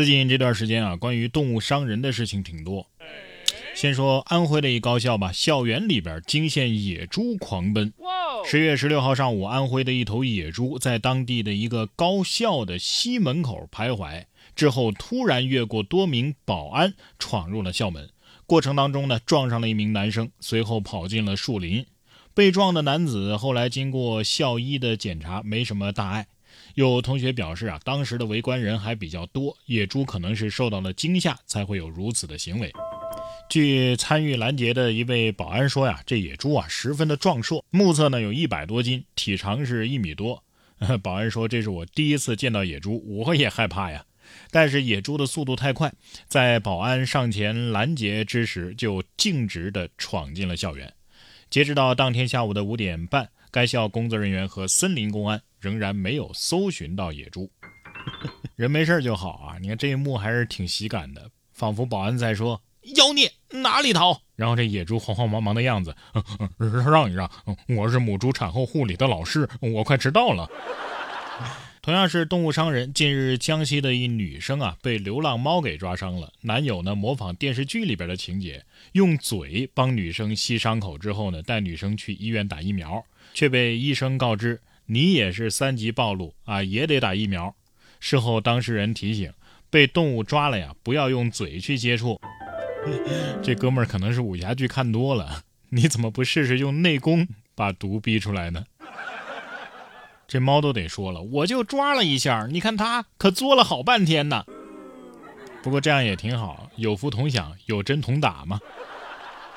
最近这段时间啊，关于动物伤人的事情挺多。先说安徽的一高校吧，校园里边惊现野猪狂奔。十月十六号上午，安徽的一头野猪在当地的一个高校的西门口徘徊，之后突然越过多名保安，闯入了校门。过程当中呢，撞上了一名男生，随后跑进了树林。被撞的男子后来经过校医的检查，没什么大碍。有同学表示啊，当时的围观人还比较多，野猪可能是受到了惊吓，才会有如此的行为。据参与拦截的一位保安说呀，这野猪啊十分的壮硕，目测呢有一百多斤，体长是一米多。保安说这是我第一次见到野猪，我也害怕呀。但是野猪的速度太快，在保安上前拦截之时，就径直的闯进了校园。截止到当天下午的五点半，该校工作人员和森林公安仍然没有搜寻到野猪。人没事就好啊，你看这一幕还是挺喜感的，仿佛保安在说。妖孽哪里逃？然后这野猪慌慌忙忙的样子，让一让，我是母猪产后护理的老师，我快迟到了。同样是动物伤人，近日江西的一女生啊被流浪猫给抓伤了，男友呢模仿电视剧里边的情节，用嘴帮女生吸伤口之后呢带女生去医院打疫苗，却被医生告知你也是三级暴露啊，也得打疫苗。事后当事人提醒，被动物抓了呀，不要用嘴去接触。这哥们儿可能是武侠剧看多了，你怎么不试试用内功把毒逼出来呢？这猫都得说了，我就抓了一下，你看它可作了好半天呢。不过这样也挺好，有福同享，有针同打嘛。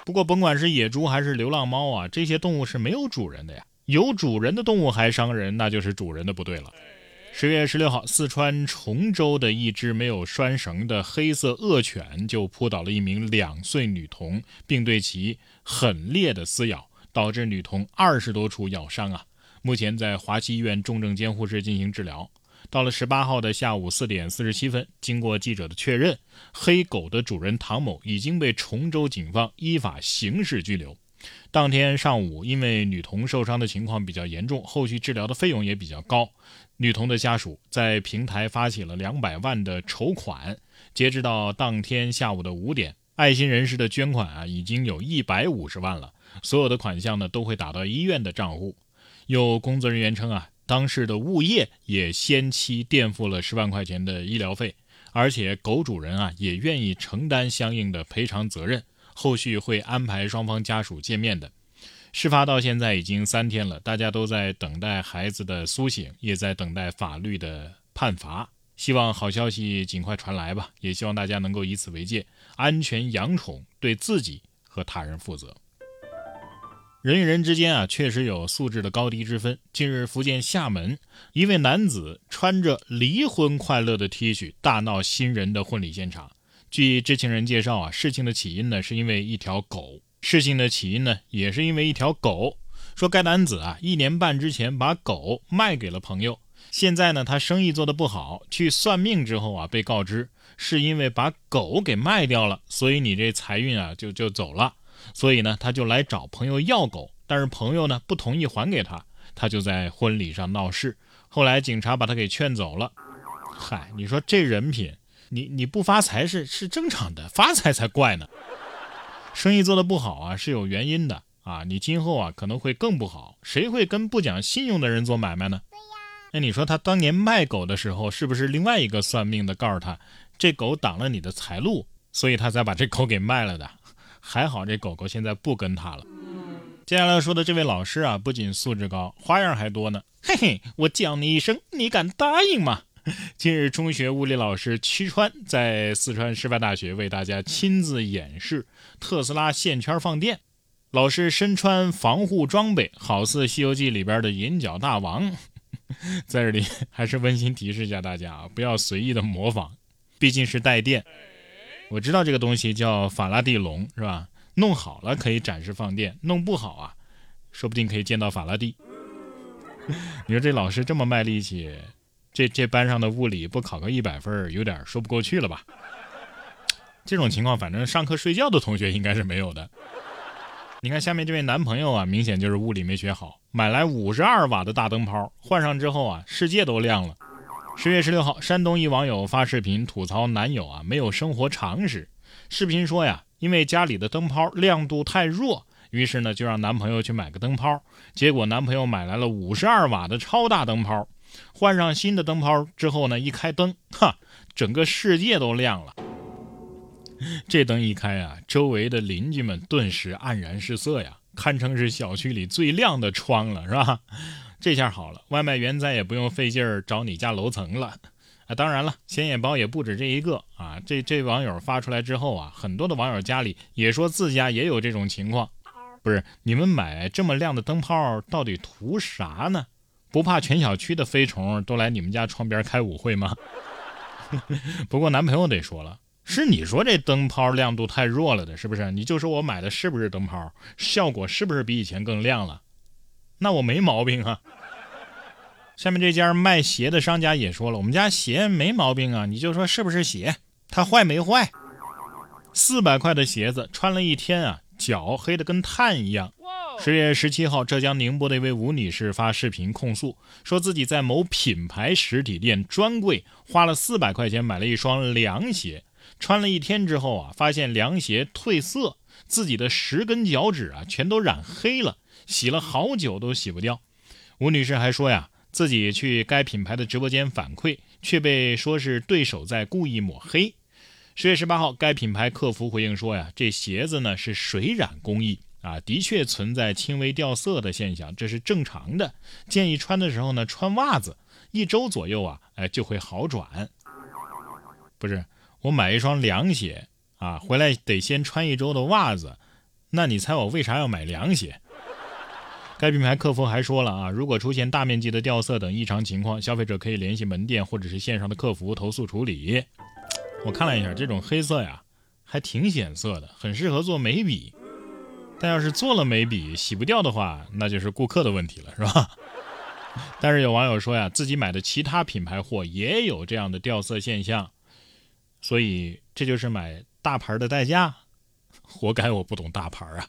不过甭管是野猪还是流浪猫啊，这些动物是没有主人的呀。有主人的动物还伤人，那就是主人的不对了。十月十六号，四川崇州的一只没有拴绳的黑色恶犬就扑倒了一名两岁女童，并对其狠烈的撕咬，导致女童二十多处咬伤啊！目前在华西医院重症监护室进行治疗。到了十八号的下午四点四十七分，经过记者的确认，黑狗的主人唐某已经被崇州警方依法刑事拘留。当天上午，因为女童受伤的情况比较严重，后续治疗的费用也比较高。女童的家属在平台发起了两百万的筹款，截止到当天下午的五点，爱心人士的捐款啊已经有一百五十万了。所有的款项呢都会打到医院的账户。有工作人员称啊，当事的物业也先期垫付了十万块钱的医疗费，而且狗主人啊也愿意承担相应的赔偿责任。后续会安排双方家属见面的。事发到现在已经三天了，大家都在等待孩子的苏醒，也在等待法律的判罚。希望好消息尽快传来吧，也希望大家能够以此为戒，安全养宠，对自己和他人负责。人与人之间啊，确实有素质的高低之分。近日，福建厦门一位男子穿着离婚快乐的 T 恤，大闹新人的婚礼现场。据知情人介绍啊，事情的起因呢，是因为一条狗。事情的起因呢，也是因为一条狗。说该男子啊，一年半之前把狗卖给了朋友，现在呢，他生意做得不好，去算命之后啊，被告知是因为把狗给卖掉了，所以你这财运啊就就走了。所以呢，他就来找朋友要狗，但是朋友呢不同意还给他，他就在婚礼上闹事。后来警察把他给劝走了。嗨，你说这人品？你你不发财是是正常的，发财才怪呢。生意做得不好啊，是有原因的啊。你今后啊可能会更不好。谁会跟不讲信用的人做买卖呢？那你说他当年卖狗的时候，是不是另外一个算命的告诉他，这狗挡了你的财路，所以他才把这狗给卖了的？还好这狗狗现在不跟他了。接下来说的这位老师啊，不仅素质高，花样还多呢。嘿嘿，我叫你一声，你敢答应吗？近日，中学物理老师曲川在四川师范大学为大家亲自演示特斯拉线圈放电。老师身穿防护装备，好似《西游记》里边的银角大王。在这里，还是温馨提示一下大家啊，不要随意的模仿，毕竟是带电。我知道这个东西叫法拉第笼，是吧？弄好了可以展示放电，弄不好啊，说不定可以见到法拉第。你说这老师这么卖力气。这这班上的物理不考个一百分，有点说不过去了吧？这种情况，反正上课睡觉的同学应该是没有的。你看下面这位男朋友啊，明显就是物理没学好，买来五十二瓦的大灯泡，换上之后啊，世界都亮了。十月十六号，山东一网友发视频吐槽男友啊没有生活常识。视频说呀，因为家里的灯泡亮度太弱，于是呢就让男朋友去买个灯泡。结果男朋友买来了五十二瓦的超大灯泡，换上新的灯泡之后呢，一开灯，哈，整个世界都亮了。这灯一开啊，周围的邻居们顿时黯然失色呀，堪称是小区里最亮的窗了，是吧？这下好了，外卖员再也不用费劲儿找你家楼层了。啊，当然了，显眼包也不止这一个啊。这这网友发出来之后啊，很多的网友家里也说自家也有这种情况。不是你们买这么亮的灯泡到底图啥呢？不怕全小区的飞虫都来你们家窗边开舞会吗？不过男朋友得说了。是你说这灯泡亮度太弱了的，是不是？你就说我买的是不是灯泡，效果是不是比以前更亮了？那我没毛病啊。下面这家卖鞋的商家也说了，我们家鞋没毛病啊，你就说是不是鞋，它坏没坏？四百块的鞋子穿了一天啊，脚黑的跟炭一样。十月十七号，浙江宁波的一位吴女士发视频控诉，说自己在某品牌实体店专柜花了四百块钱买了一双凉鞋。穿了一天之后啊，发现凉鞋褪色，自己的十根脚趾啊全都染黑了，洗了好久都洗不掉。吴女士还说呀，自己去该品牌的直播间反馈，却被说是对手在故意抹黑。十月十八号，该品牌客服回应说呀，这鞋子呢是水染工艺啊，的确存在轻微掉色的现象，这是正常的。建议穿的时候呢穿袜子，一周左右啊，哎就会好转。不是。我买一双凉鞋啊，回来得先穿一周的袜子，那你猜我为啥要买凉鞋？该品牌客服还说了啊，如果出现大面积的掉色等异常情况，消费者可以联系门店或者是线上的客服投诉处理。我看了一下，这种黑色呀，还挺显色的，很适合做眉笔。但要是做了眉笔洗不掉的话，那就是顾客的问题了，是吧？但是有网友说呀，自己买的其他品牌货也有这样的掉色现象。所以这就是买大牌的代价，活该我不懂大牌啊。